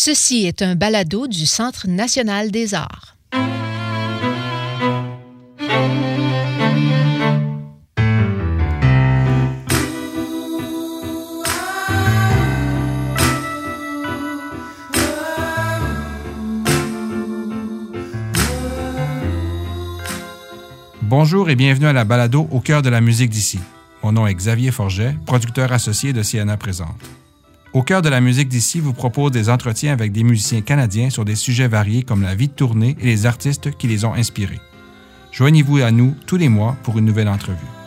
Ceci est un balado du Centre national des arts. Bonjour et bienvenue à la balado Au cœur de la musique d'ici. Mon nom est Xavier Forget, producteur associé de Siena Présente. Au cœur de la musique d'ici vous propose des entretiens avec des musiciens canadiens sur des sujets variés comme la vie de tournée et les artistes qui les ont inspirés. Joignez-vous à nous tous les mois pour une nouvelle entrevue.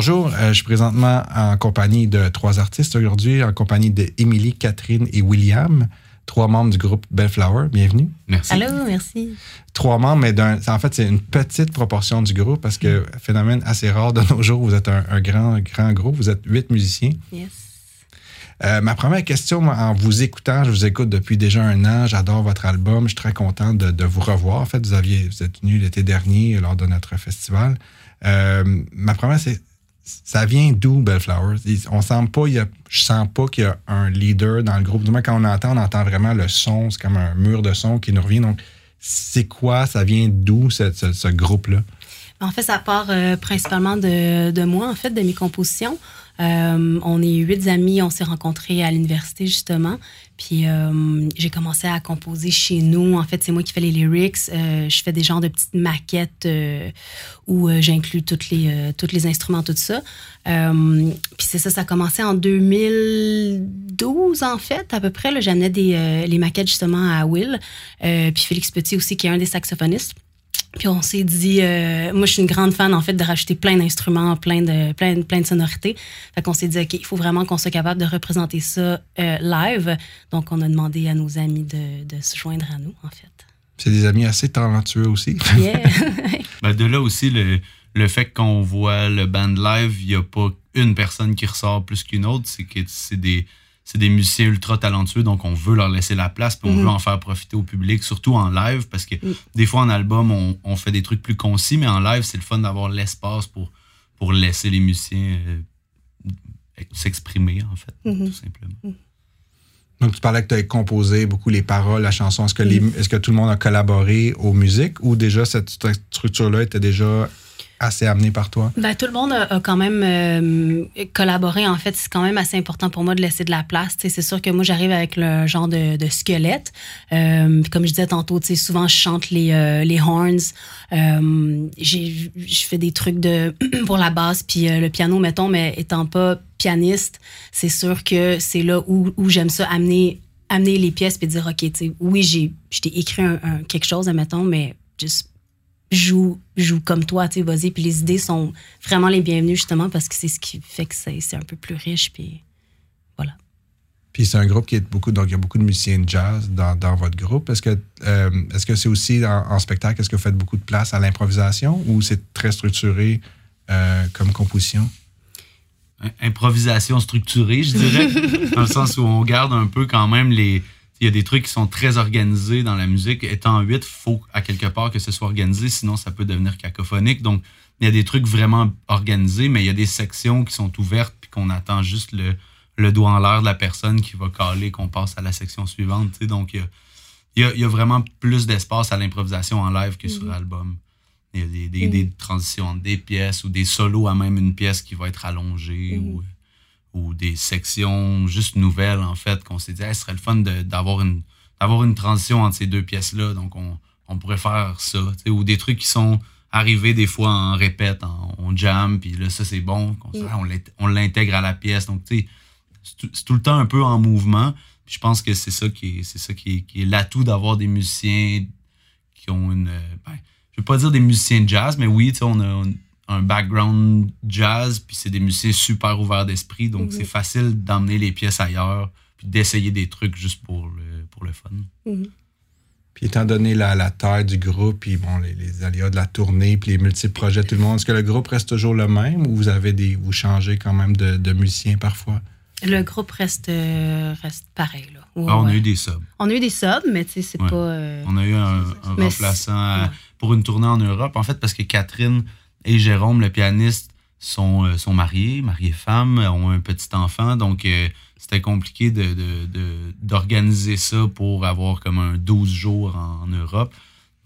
Bonjour, euh, je suis présentement en compagnie de trois artistes aujourd'hui, en compagnie de Émilie, Catherine et William, trois membres du groupe Bellflower. Bienvenue. Merci. Allô, merci. Trois membres, mais d'un, en fait, c'est une petite proportion du groupe parce que, phénomène assez rare de nos jours, vous êtes un, un grand, grand groupe, vous êtes huit musiciens. Yes. Euh, ma première question, moi, en vous écoutant, je vous écoute depuis déjà un an, j'adore votre album, je suis très content de, de vous revoir. En fait, vous, aviez, vous êtes venu l'été dernier lors de notre festival. Euh, ma première, c'est ça vient d'où Bellflower? On sent pas, je sens pas qu'il y a un leader dans le groupe. Du moins, quand on entend, on entend vraiment le son. C'est comme un mur de son qui nous revient. Donc, c'est quoi? Ça vient d'où ce groupe-là? En fait, ça part euh, principalement de, de, moi, en fait, de mes compositions. Euh, on est huit amis, on s'est rencontrés à l'université justement. Puis euh, j'ai commencé à composer chez nous. En fait, c'est moi qui fais les lyrics. Euh, je fais des genres de petites maquettes où j'inclus toutes les tous les instruments, tout ça. puis c'est ça, ça a commencé en 2012 en fait, à peu près. J'amenais des les maquettes justement à Will. puis Félix Petit aussi, qui est un des saxophonistes. Puis on s'est dit, euh, moi je suis une grande fan en fait de rajouter plein d'instruments, plein de, plein, plein de sonorités. Fait qu'on s'est dit, OK, il faut vraiment qu'on soit capable de représenter ça euh, live. Donc on a demandé à nos amis de, de se joindre à nous en fait. C'est des amis assez talentueux aussi. Yeah. ben de là aussi, le, le fait qu'on voit le band live, il n'y a pas une personne qui ressort plus qu'une autre. C'est que c'est des c'est des musiciens ultra talentueux, donc on veut leur laisser la place, puis on Mhm. veut en faire profiter au public, surtout en live, parce que des fois en album, on, on fait des trucs plus concis, mais en live, c'est le fun d'avoir l'espace pour, pour laisser les musiciens euh, s'exprimer, en fait, Mhm. tout simplement. Donc, tu parlais que tu as composé beaucoup les paroles, la chanson. Est-ce que, les, est-ce que tout le monde a collaboré aux musiques ou déjà cette stru- structure-là était déjà assez amenée par toi? Ben, tout le monde a, quand même euh, collaboré. En fait, c'est quand même assez important pour moi de laisser de la place. C'est sûr que moi, j'arrive avec le genre de, squelette. Euh, comme je disais tantôt, souvent, je chante les, euh, les horns. Je fais des trucs de pour la basse puis le piano, mettons, mais étant pas pianiste, c'est sûr que c'est là où, j'aime ça amener amener les pièces puis dire ok oui j'ai écrit quelque chose admettons mais juste joue, joue comme toi, tu sais, vas-y. Puis les idées sont vraiment les bienvenues, justement, parce que c'est ce qui fait que c'est c'est un peu plus riche. Puis voilà. Puis c'est un groupe qui est beaucoup, donc il y a beaucoup de musiciens de jazz dans, dans votre groupe. Est-ce que euh, est-ce que c'est aussi en, en spectacle, est-ce que vous faites beaucoup de place à l'improvisation ou c'est très structuré euh, comme composition? improvisation structurée, je dirais, dans le sens où on garde un peu quand même les. Il y a des trucs qui sont très organisés dans la musique. Étant 8, il faut à quelque part que ce soit organisé, sinon ça peut devenir cacophonique. Donc, il y a des trucs vraiment organisés, mais il y a des sections qui sont ouvertes puis qu'on attend juste le, le doigt en l'air de la personne qui va caler, qu'on passe à la section suivante. Donc, il y a, il y vraiment plus d'espace à l'improvisation en live que sur l'album. Il y a des, des, des transitions entre des pièces ou des solos à même une pièce qui va être allongée ou, ou des sections juste nouvelles, en fait, qu'on s'est dit, Hey, ce serait le fun d'avoir une, d'avoir une transition entre ces deux pièces-là. Donc, on, on pourrait faire ça. Ou des trucs qui sont arrivés des fois en répète, en, on jam, puis là, ça, c'est bon. on l'int- on l'intègre à la pièce. Donc, tu sais, c'est tout- le temps un peu en mouvement. Puis je pense que c'est ça qui est, c'est ça qui est, qui est l'atout d'avoir des musiciens qui ont une. euh, ben, je veux pas dire des musiciens de jazz, mais oui, tu sais, on a un, un background jazz, puis c'est des musiciens super ouverts d'esprit, donc c'est facile d'emmener les pièces ailleurs, puis d'essayer des trucs juste pour le, pour le fun. Puis étant donné la, la taille du groupe, puis bon, les, les aléas de la tournée, puis les multiples projets, tout le monde, est-ce que le groupe reste toujours le même ou vous avez des vous changez quand même de, de musiciens parfois? Le groupe reste, euh, reste pareil. Là. Ah, on a eu des subs. On a eu des subs, mais tu sais, c'est pas. Euh, on a eu un, remplaçant pour une tournée en Europe, en fait, parce que Catherine et Jérôme, le pianiste, sont, euh, sont mariés, mariés femmes, ont un petit enfant, donc c'était compliqué d'organiser de, ça pour avoir comme un 12 jours en, Europe.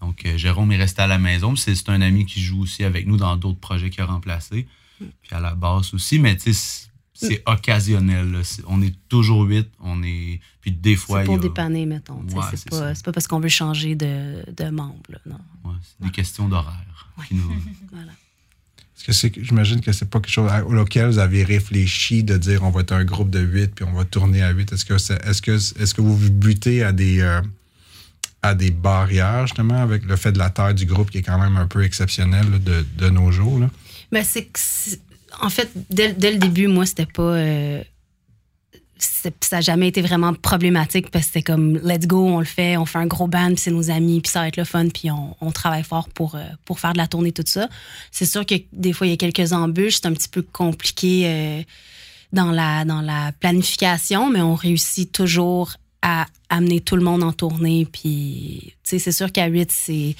Donc, Jérôme est resté à la maison. C'est un ami qui joue aussi avec nous dans d'autres projets qu'il a remplacés. Mm. Puis à la basse aussi. Mais tu sais, c'est occasionnel. On est toujours huit. On est. Puis des fois. C'est pour dépanner, mettons. c'est pas, pas, parce qu'on veut changer de, de membre. non. c'est des questions d'horaire. voilà. que c'est, j'imagine que c'est pas quelque chose auquel vous avez réfléchi de dire on va être un groupe de huit puis on va tourner à huit. Est-ce que, est-ce que, est-ce que vous butez à des, euh, à des barrières, justement, avec le fait de la taille du groupe qui est quand même un peu exceptionnel de, de, nos jours? Là? Ben, c'est en fait, dès, le début, moi, c'était pas. Euh, ça n'a jamais été vraiment problématique parce que c'était comme let's go, on le fait, on fait un gros band, puis c'est nos amis, puis ça va être le fun, puis on, travaille fort pour, euh, pour faire de la tournée, tout ça. C'est sûr que des fois, il y a quelques embûches, c'est un petit peu compliqué euh, dans, la, dans la planification, mais on réussit toujours à amener tout le monde en tournée. Puis, tu sais, c'est sûr qu'à 8, c'est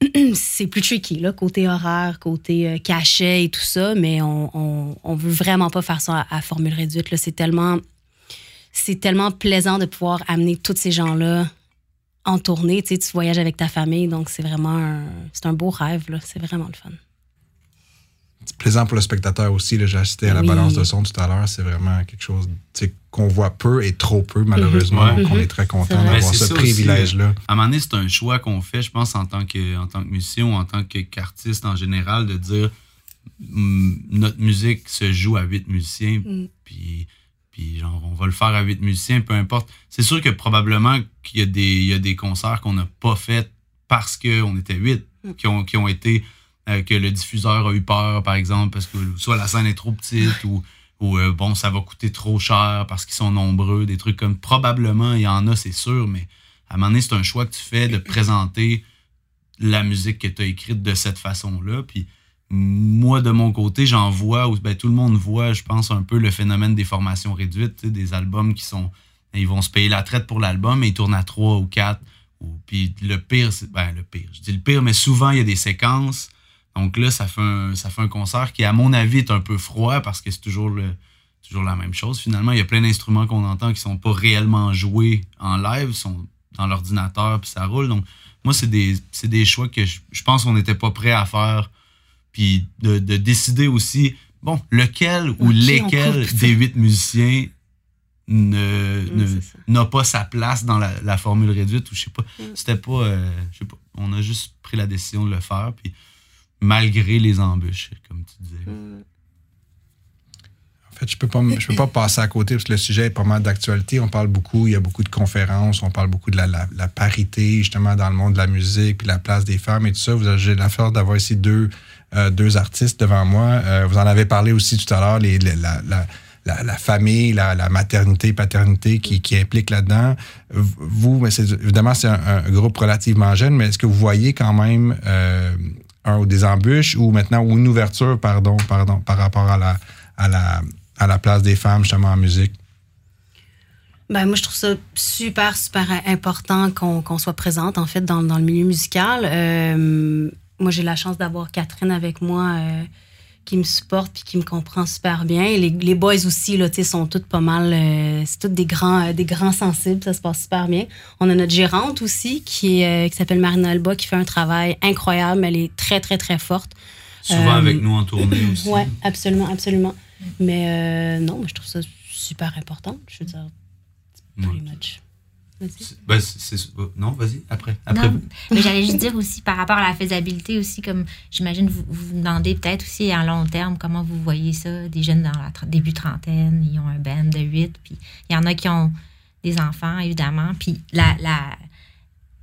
c'est plus tricky, là, côté horaire, côté euh, cachet et tout ça, mais on, on, veut vraiment pas faire ça à, formule réduite. C'est tellement, c'est tellement plaisant de pouvoir amener tous ces gens-là en tournée. Tu, tu voyages avec ta famille, donc c'est vraiment un, c'est un beau rêve. C'est vraiment le fun plaisant pour le spectateur aussi. J'ai assisté à la balance de son tout à l'heure. C'est vraiment quelque chose qu'on voit peu et trop peu, malheureusement. On mhm. est très content d'avoir ce privilège-là. À un moment donné, c'est un choix qu'on fait, je pense, en tant que, en tant que musicien ou en tant qu'artiste en général, de dire mm, notre musique se joue à huit musiciens, mm. puis, puis genre, on va le faire à huit musiciens, peu importe. C'est sûr que probablement qu'il y, a des, y a des concerts qu'on n'a pas fait parce qu'on était huit, mm. qui, ont, qui ont été euh, que le diffuseur a eu peur, par exemple, parce que soit la scène est trop petite ou, euh, bon, ça va coûter trop cher parce qu'ils sont nombreux, des trucs comme probablement, il y en a, c'est sûr, mais à un moment donné, c'est un choix que tu fais de présenter la musique que tu as écrite de cette façon-là. Puis moi, de mon côté, j'en vois, ben, tout le monde voit, je pense, un peu le phénomène des formations réduites, des albums qui sont. Ils vont se payer la traite pour l'album et ils tournent à trois ou quatre. Ou, puis le pire, c'est. Ben, le pire. Je dis le pire, mais souvent, il y a des séquences donc là, ça fait, un, ça fait un concert qui, à mon avis, est un peu froid parce que c'est toujours, le, toujours la même chose. Finalement, il y a plein d'instruments qu'on entend qui sont pas réellement joués en live, sont dans l'ordinateur, puis ça roule. Donc, moi, c'est des, des choix que je, pense qu'on n'était pas prêt à faire. Puis de, décider aussi, bon, lequel ou lesquels des huit musiciens ne, n'a pas sa place dans la, formule réduite ou je sais pas. Mm. C'était pas, euh, je sais pas. On a juste pris la décision de le faire. Puis malgré les embûches, comme tu disais. Mm. En fait, je peux pas, je peux pas passer à côté parce que le sujet est pas mal d'actualité. On parle beaucoup, il y a beaucoup de conférences, on parle beaucoup de la, parité justement dans le monde de la musique, puis la place des femmes et tout ça. Vous avez l'affaire d'avoir ici deux, euh, deux artistes devant moi. Euh, vous en avez parlé aussi tout à l'heure, les, la, la, famille, la, maternité, paternité qui, qui implique là-dedans. Vous, évidemment, c'est un, groupe relativement jeune, mais est-ce que vous voyez quand même euh, ou des embûches ou maintenant ou une ouverture, pardon, pardon, par rapport à la, à la, à la place des femmes justement en musique? Ben, moi, je trouve ça super, super important qu'on soit présente, en fait, dans, dans le milieu musical. Euh, moi, j'ai la chance d'avoir Catherine avec moi. Euh, qui me supporte puis qui me comprend super bien. Les, les boys aussi, là, sont toutes pas mal. Euh, c'est toutes des grands, euh, des grands sensibles, ça se passe super bien. On a notre gérante aussi qui, euh, qui s'appelle Marina Alba qui fait un travail incroyable. Elle est très, très, très forte. Souvent avec nous en tournée aussi. Oui, absolument, absolument. Mais non, je trouve ça super important. Je veux dire, pretty much. Ben, non, vas-y, après. après mais j'allais juste dire aussi par rapport à la faisabilité aussi, comme j'imagine vous vous demandez peut-être aussi à long terme comment vous voyez ça, des jeunes dans la début trentaine, ils ont un band de 8, puis il y en a qui ont des enfants, évidemment. Puis la, la,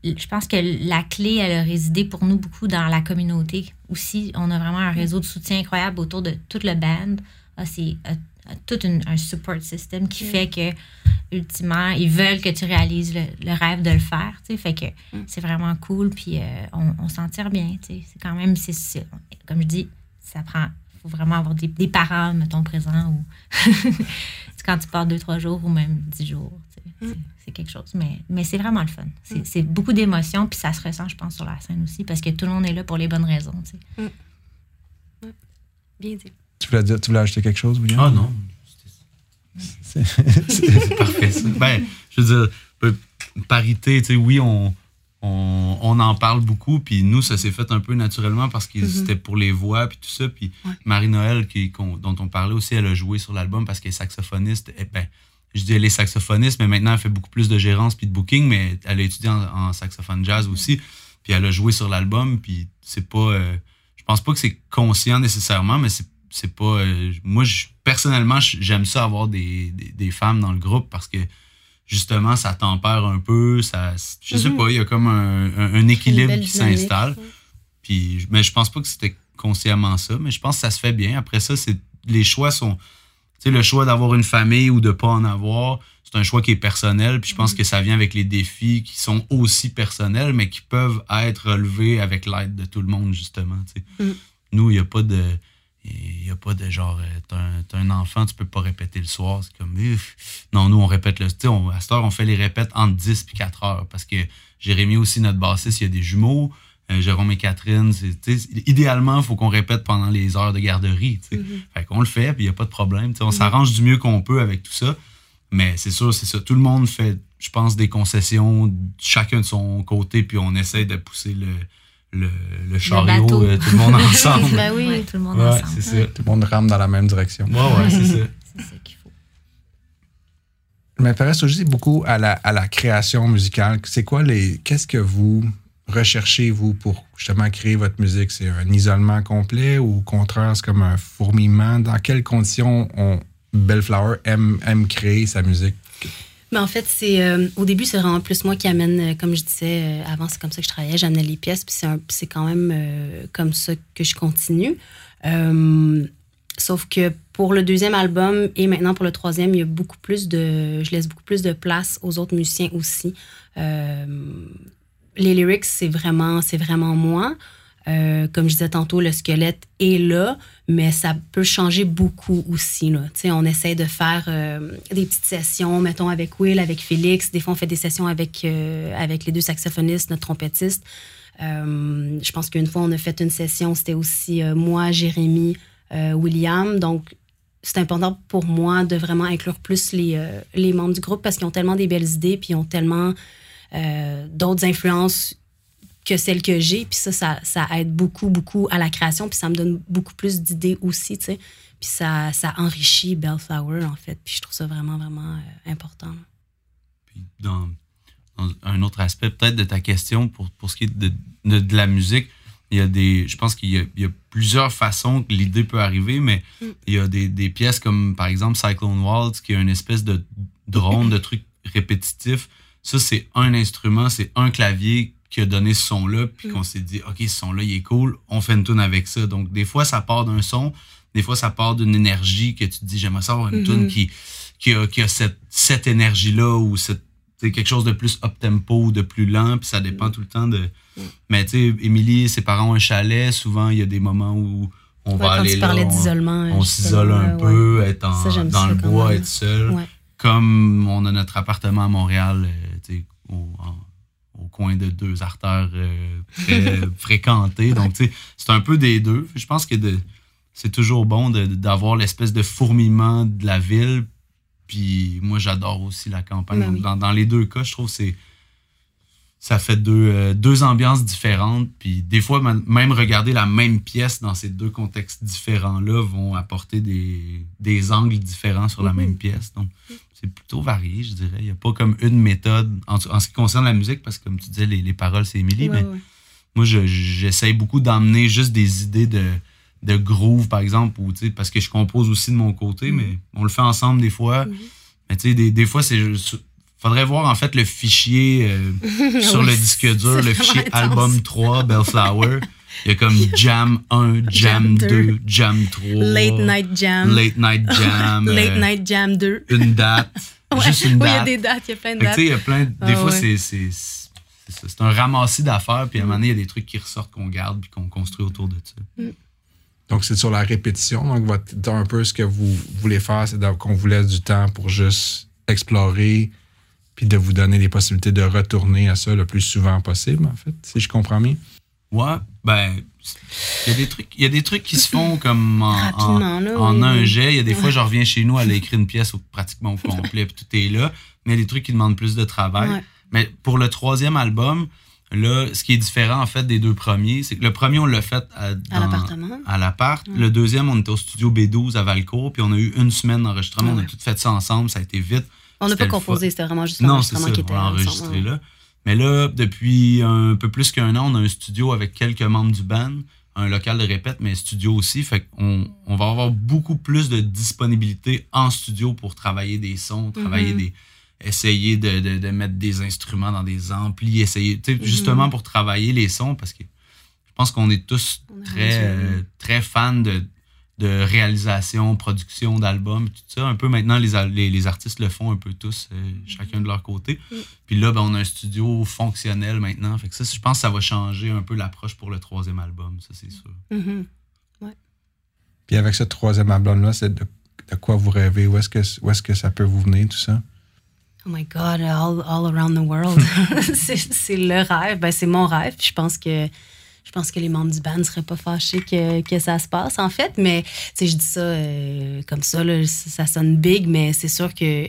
je pense que la clé, elle a résidé pour nous beaucoup dans la communauté aussi. On a vraiment un réseau de soutien incroyable autour de toute le band. Ah, c'est tout un support system qui fait que ultimement ils veulent que tu réalises le, rêve de le faire tu fait que mm. c'est vraiment cool puis euh, on, s'en tire bien tu c'est quand même c'est comme je dis ça prend faut vraiment avoir des, des parents, mettons, présents. Ou quand tu pars deux, trois jours ou même dix jours. Mm. C'est quelque chose. Mais, mais c'est vraiment le fun. C'est mm. beaucoup d'émotions, puis ça se ressent, je pense, sur la scène aussi, parce que tout le monde est là pour les bonnes raisons. Mm. Bien dit. Tu voulais, dire, tu voulais ajouter quelque chose, William? Ah non. C'est parfait, ça. Ben, je veux dire, parité, tu sais, oui, on, on, en parle beaucoup, puis nous, ça s'est fait un peu naturellement parce que mm-hmm. c'était pour les voix, puis tout ça. Puis Marie-Noël, dont on parlait aussi, elle a joué sur l'album parce qu'elle est saxophoniste. Et, eh ben, je dis elle est saxophoniste, mais maintenant elle fait beaucoup plus de gérance puis de booking, mais elle a étudié en, saxophone jazz aussi. Puis elle a joué sur l'album, puis c'est pas. Euh, je pense pas que c'est conscient nécessairement, mais c'est pas. Euh, moi, personnellement, j'aime ça avoir des, femmes dans le groupe parce que justement, ça tempère un peu. Ça, je sais mhm. pas, il y a comme un, équilibre qui s'installe. Puis, mais je pense pas que c'était consciemment ça, mais je pense que ça se fait bien. Après ça, c'est les choix sont sais, le choix d'avoir une famille ou de pas en avoir, c'est un choix qui est personnel. Puis je pense mm. que ça vient avec les défis qui sont aussi personnels, mais qui peuvent être relevés avec l'aide de tout le monde, justement. Mm. Nous, il n'y a pas de. Il a pas de genre, euh, t'es un, enfant, tu peux pas répéter le soir. C'est comme, non, nous, on répète le. À cette heure, on fait les répètes entre 10 et 4 heures parce que Jérémy aussi, notre bassiste, il y a des jumeaux. Euh, Jérôme et Catherine, idéalement, il faut qu'on répète pendant les heures de garderie. Mm-hmm. Fait qu'on le fait, puis il n'y a pas de problème. On mm-hmm. s'arrange du mieux qu'on peut avec tout ça. Mais c'est sûr, c'est ça. Tout le monde fait, je pense, des concessions, chacun de son côté, puis on essaie de pousser le, le, chariot, euh, tout le monde ensemble. ben oui, tout le monde ensemble. C'est ça. Tout le monde rame dans la même direction. Ouais, ouais, c'est ça. c'est ça qu'il faut. Je m'intéresse aussi beaucoup à la, à la création musicale. C'est quoi les. Qu'est-ce que vous recherchez, vous, pour justement créer votre musique? C'est un isolement complet ou au contraire, c'est comme un fourmillement? Dans quelles conditions on, Bellflower aime, aime créer sa musique? Mais en fait, c'est euh, au début, c'est vraiment plus moi qui amène, euh, comme je disais, euh, avant, c'est comme ça que je travaillais, j'amenais les pièces, puis c'est quand même comme ça que je continue. sauf que pour le deuxième album et maintenant pour le troisième, il y a beaucoup plus de. Je laisse beaucoup plus de place aux autres musiciens aussi les lyrics, c'est vraiment, c'est vraiment moi. Euh, comme je disais tantôt, le squelette est là, mais ça peut changer beaucoup aussi. Là. on essaie de faire euh, des petites sessions, mettons, avec Will, avec Félix. Des fois, on fait des sessions avec, euh, avec les deux saxophonistes, notre trompettiste. je pense qu'une fois, on a fait une session, c'était aussi moi, Jérémy, William. Donc, c'est important pour moi de vraiment inclure plus les, les membres du groupe parce qu'ils ont tellement des belles idées, puis ils ont tellement d'autres influences que celles que j'ai. Puis ça, ça, aide beaucoup, beaucoup à la création. Puis ça me donne beaucoup plus d'idées aussi, tu sais. Puis ça, ça enrichit Bellflower, en fait. Puis je trouve ça vraiment, vraiment euh, important. Puis dans, un autre aspect, peut-être de ta question, pour, pour ce qui est de, de, la musique, il y a des. Je pense qu'il y, y, a plusieurs façons que l'idée peut arriver, mais mm. il y a des, des, pièces comme, par exemple, Cyclone Waltz, qui est une espèce de drone, de truc répétitif ça, c'est un instrument, c'est un clavier qui a donné ce son-là, puis mm. qu'on s'est dit, OK, ce son-là, il est cool, on fait une tune avec ça. Donc, des fois, ça part d'un son, des fois, ça part d'une énergie que tu te dis, j'aimerais savoir une tune mm-hmm. qui, qui a, qui a cette, cette énergie-là ou cette, quelque chose de plus up-tempo de plus lent, puis ça dépend tout le temps de. Mm. Mais tu sais, Émilie, ses parents ont un chalet, souvent, il y a des moments où on va aller là. On, s'isole un peu, être dans le bois, être seul comme on a notre appartement à Montréal, euh, au, au, coin de deux artères euh, très fréquentées. Donc, c'est un peu des deux. Je pense que c'est toujours bon d'avoir l'espèce de fourmillement de la ville. Puis moi, j'adore aussi la campagne. Ben dans, les deux cas, je trouve que c'est ça fait deux, euh, deux ambiances différentes. Puis des fois, même regarder la même pièce dans ces deux contextes différents-là vont apporter des, des, angles différents sur la mm-hmm. même pièce. Donc, c'est plutôt varié, je dirais. Il n'y a pas comme une méthode en, ce qui concerne la musique, parce que comme tu disais, les, les paroles, c'est Émilie, mais moi, j'essaye beaucoup d'emmener juste des idées de, de groove, par exemple, ou, parce que je compose aussi de mon côté, mm-hmm. mais on le fait ensemble des fois. Mm-hmm. Mais tu sais, des, des fois, c'est faudrait voir en fait le fichier euh, sur le disque dur, le fichier album 3, Bellflower. Il y a comme Jam 1, Jam 2, Jam 3. Late Night Jam. Late Night Jam. Late euh, Night Jam 2. Une date. Juste une date. il y a des dates, il y a plein de dates. il y a plein, des ah fois, c'est, c'est, c'est un ramassis d'affaires, puis à un moment donné, il y a des trucs qui ressortent qu'on garde puis qu'on construit autour de ça. Mm. Donc, c'est sur la répétition. Donc, votre, un peu ce que vous voulez faire, c'est qu'on vous laisse du temps pour juste explorer, puis de vous donner les possibilités de retourner à ça le plus souvent possible, en fait, si je comprends bien. Ouais, ben, il y a des trucs, il y a des trucs qui se font comme en, Rapidement, là, en oui, un jet. Il y a des fois, je reviens chez nous, elle a écrit une pièce au- pratiquement au complet, puis tout est là. Mais il y a des trucs qui demandent plus de travail. Ouais. Mais pour le troisième album, là, ce qui est différent en fait des deux premiers, c'est que le premier, on l'a fait à, l'appartement. à l'appart. Le deuxième, on était au studio B12 à Valcourt, puis on a eu une semaine d'enregistrement. On a tout fait ça ensemble, ça a été vite. On n'a pas composé, c'était vraiment juste Non, c'est l'enregistrement ça, qui on était ensemble, enregistré là. Mais là, depuis un peu plus qu'un an, on a un studio avec quelques membres du band, un local de répète, mais un studio aussi. Fait qu'on on va avoir beaucoup plus de disponibilité en studio pour travailler des sons, travailler Mhm. des. Essayer de, de- de mettre des instruments dans des amplis, essayer, tu sais, Mhm. justement pour travailler les sons, parce que je pense qu'on est tous On est très, euh, très fans de, de réalisation, production d'albums, tout ça. Un peu maintenant, les, les, les artistes le font un peu tous, euh, chacun de leur côté. Mm. Puis là, ben, on a un studio fonctionnel maintenant. Fait que ça, je pense que ça va changer un peu l'approche pour le troisième album, ça c'est sûr. Mhm. Puis avec ce troisième album-là, c'est de, de quoi vous rêvez? Où est-ce que, où est-ce que ça peut vous venir, tout ça? Oh my God, all, all around the world. c'est c'est le rêve. Ben, c'est mon rêve. Puis Je pense que je pense que les membres du band ne seraient pas fâchés que, que ça se passe, en fait. Mais je dis ça euh, comme ça, là, ça sonne big, mais c'est sûr que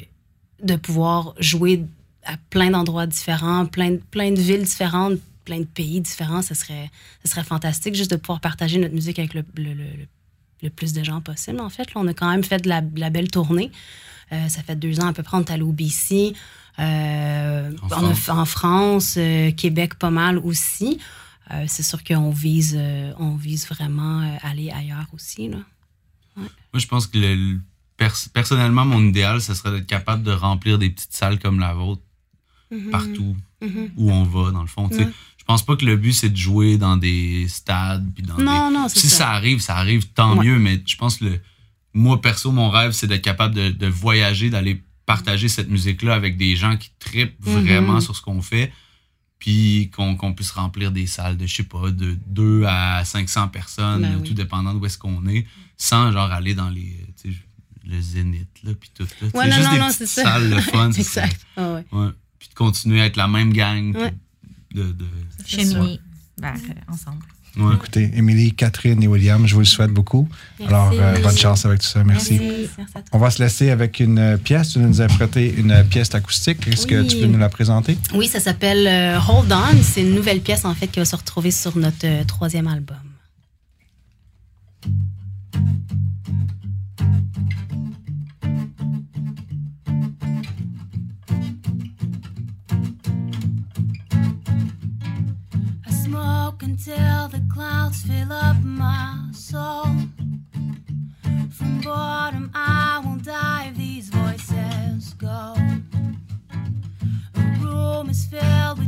de pouvoir jouer à plein d'endroits différents, plein, de- plein de villes différentes, plein de pays différents, ce serait, ce serait fantastique juste de pouvoir partager notre musique avec le, le- le- le- le plus de gens possible, en fait. Là, on a quand même fait de la, de la belle tournée. Euh, ça fait deux ans à peu près, on est allé au BC. Euh, En on France. fait en France, euh, Québec pas mal aussi. C'est sûr qu'on vise, on vise vraiment aller ailleurs aussi. Là. Moi, je pense que le- le- pers- personnellement, mon idéal, ce serait d'être capable de remplir des petites salles comme la vôtre partout Mhm. où on va, dans le fond. Ouais. Je pense pas que le but, c'est de jouer dans des stades. Puis dans Non, des... non, c'est Si ça. ça arrive, ça arrive, tant Ouais. mieux. Mais je pense que le... moi, perso, mon rêve, c'est d'être capable de, de voyager, d'aller partager cette musique-là avec des gens qui tripent Mhm. vraiment sur ce qu'on fait. Puis qu'on qu'on puisse remplir des salles de, je sais pas, de 2 à 500 personnes, Ben oui. tout dépendant d'où est-ce qu'on est, sans genre aller dans les. le zénith, là, puis tout. Là, Ouais, non, juste non, des non, petites c'est ça. salles de fun. exact. Ouais. Ouais. Puis de continuer à être la même gang. puis Ouais. De, de-. Cheminer vers, euh, ensemble. Ouais. Écoutez, Émilie, Catherine et William, je vous le souhaite beaucoup. Merci. Alors, euh, bonne chance avec tout ça. Merci. On va se laisser avec une pièce. Tu nous as prêté une pièce acoustique. Est-ce que tu peux nous la présenter? Oui, ça s'appelle euh, Hold On. C'est une nouvelle pièce, en fait, qui va se retrouver sur notre euh, troisième album. Until the clouds fill up my soul. From boredom, I will dive, these voices go. A room is filled with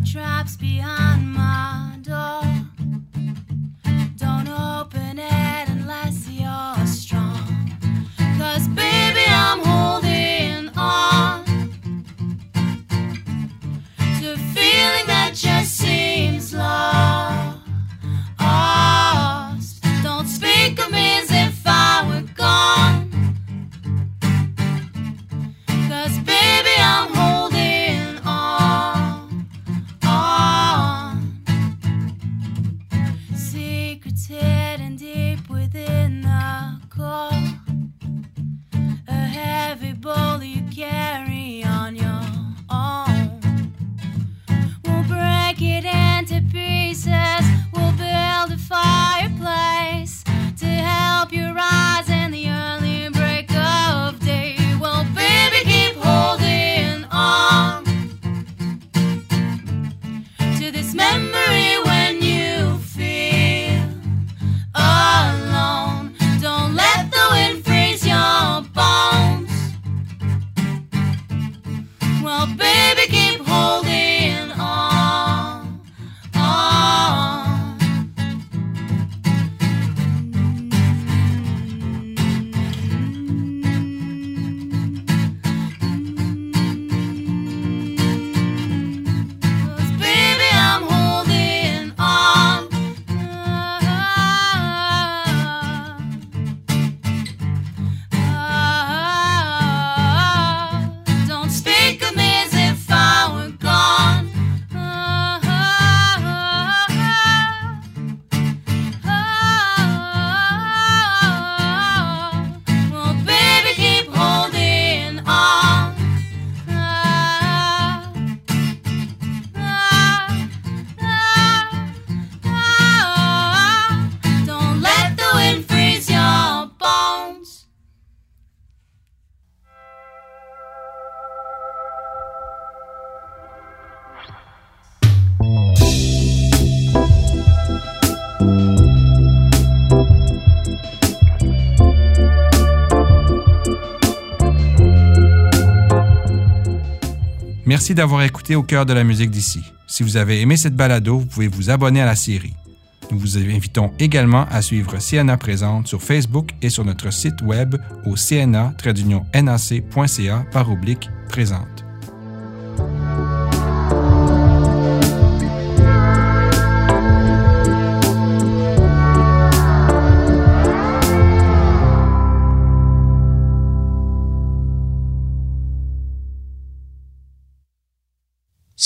Merci d'avoir écouté Au cœur de la musique d'ici. Si vous avez aimé cette balado, vous pouvez vous abonner à la série. Nous vous invitons également à suivre CNA Présente sur Facebook et sur notre site web au cna-nac.ca par oblique présente.